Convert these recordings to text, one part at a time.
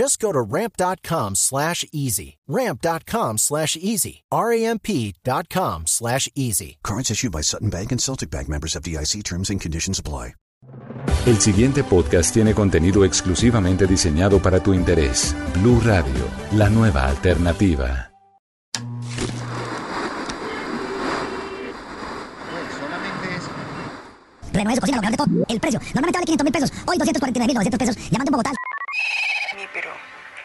Just go to ramp.com slash easy. Ramp.com slash easy. R-A-M-P.com slash easy. Cards issued by Sutton Bank and Celtic Bank members of DIC terms and conditions apply. El siguiente podcast tiene contenido exclusivamente diseñado para tu interés. Blue Radio, la nueva alternativa. Renueve su cocina, lo mejor de todo. El precio. Normalmente vale 500 mil pesos. Hoy 249.900 pesos. Llamando en Bogotá. Pero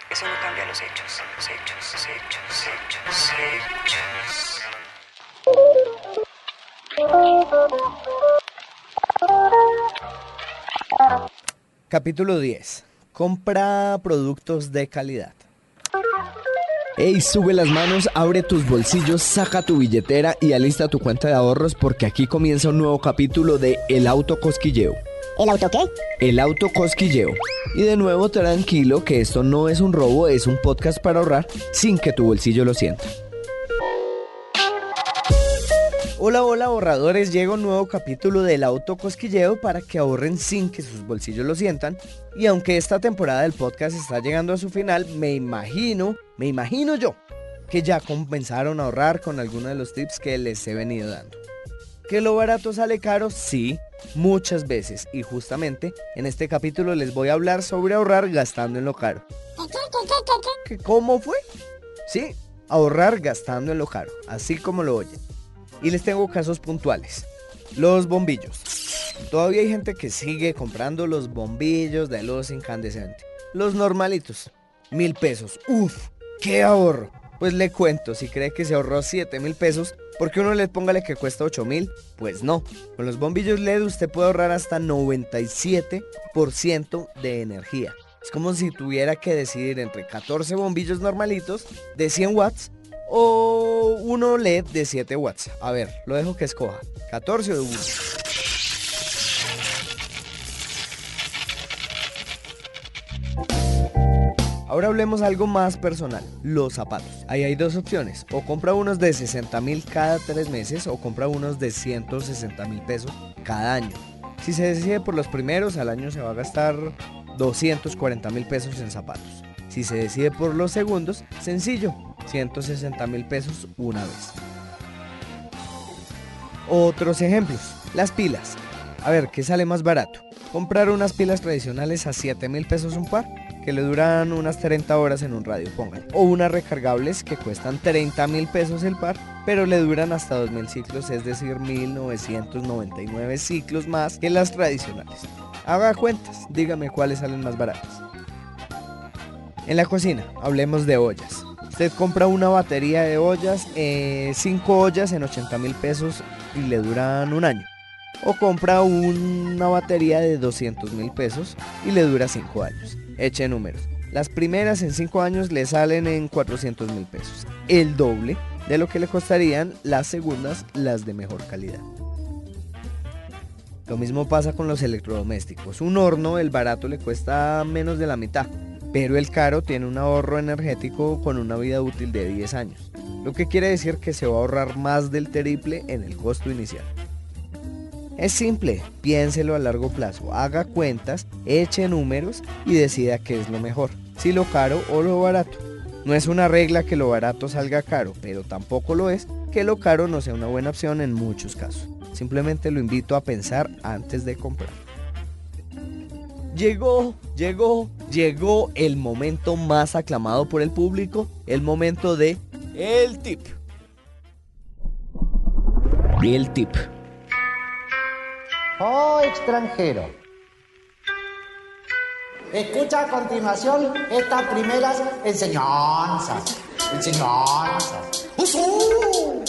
eso no cambia los hechos, los hechos, los hechos, los hechos, hechos. Capítulo 10. Compra productos de calidad. Ey, sube las manos, abre tus bolsillos, saca tu billetera y alista tu cuenta de ahorros porque aquí comienza un nuevo capítulo de El Auto Cosquilleo. ¿El auto qué? El auto cosquilleo. Y de nuevo tranquilo que esto no es un robo, es un podcast para ahorrar sin que tu bolsillo lo sienta. Hola, hola ahorradores, llega un nuevo capítulo del auto cosquilleo para que ahorren sin que sus bolsillos lo sientan. Y aunque esta temporada del podcast está llegando a su final, me imagino, me imagino yo, que ya comenzaron a ahorrar con algunos de los tips que les he venido dando. ¿Que lo barato sale caro? Sí, muchas veces. Y justamente en este capítulo les voy a hablar sobre ahorrar gastando en lo caro. ¿Cómo fue? Sí, ahorrar gastando en lo caro, así como lo oyen. Y les tengo casos puntuales. Los bombillos. Todavía hay gente que sigue comprando los bombillos de luz incandescente. Los normalitos. Mil pesos. Uf, qué ahorro. Pues le cuento, si cree que se ahorró 7 mil pesos, porque uno le póngale que cuesta 8 mil, pues no. Con los bombillos LED usted puede ahorrar hasta 97% de energía. Es como si tuviera que decidir entre 14 bombillos normalitos de 100 watts o uno LED de 7 watts. A ver, lo dejo que escoja. 14 o 1. Ahora hablemos algo más personal, los zapatos. Ahí hay dos opciones, o compra unos de 60 mil cada tres meses o compra unos de 160 mil pesos cada año. Si se decide por los primeros, al año se va a gastar 240 mil pesos en zapatos. Si se decide por los segundos, sencillo, 160 mil pesos una vez. Otros ejemplos, las pilas. A ver, ¿qué sale más barato? Comprar unas pilas tradicionales a 7 mil pesos un par que le duran unas 30 horas en un radio, pongan. O unas recargables que cuestan 30 mil pesos el par, pero le duran hasta 2000 ciclos, es decir, 1999 ciclos más que las tradicionales. Haga cuentas, dígame cuáles salen más baratas. En la cocina, hablemos de ollas. Usted compra una batería de ollas, 5 eh, ollas en 80 mil pesos y le duran un año. O compra una batería de 200 mil pesos y le dura 5 años. Eche números. Las primeras en 5 años le salen en 400 mil pesos. El doble de lo que le costarían las segundas, las de mejor calidad. Lo mismo pasa con los electrodomésticos. Un horno, el barato le cuesta menos de la mitad, pero el caro tiene un ahorro energético con una vida útil de 10 años, lo que quiere decir que se va a ahorrar más del triple en el costo inicial. Es simple, piénselo a largo plazo, haga cuentas, eche números y decida qué es lo mejor, si lo caro o lo barato. No es una regla que lo barato salga caro, pero tampoco lo es que lo caro no sea una buena opción en muchos casos. Simplemente lo invito a pensar antes de comprar. Llegó, llegó, llegó el momento más aclamado por el público, el momento de el tip. El tip. O extranjero. Escucha a continuación estas primeras enseñanzas. Enseñanzas. ¡Usú!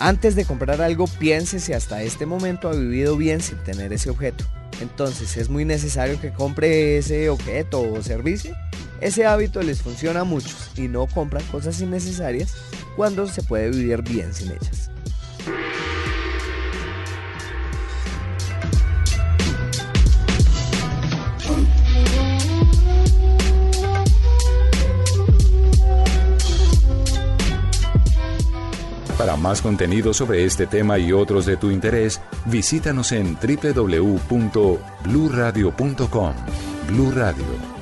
Antes de comprar algo, piense si hasta este momento ha vivido bien sin tener ese objeto. Entonces, ¿es muy necesario que compre ese objeto o servicio? Ese hábito les funciona a muchos y no compran cosas innecesarias cuando se puede vivir bien sin ellas. Para más contenido sobre este tema y otros de tu interés, visítanos en www.bluradio.com. Blu Radio,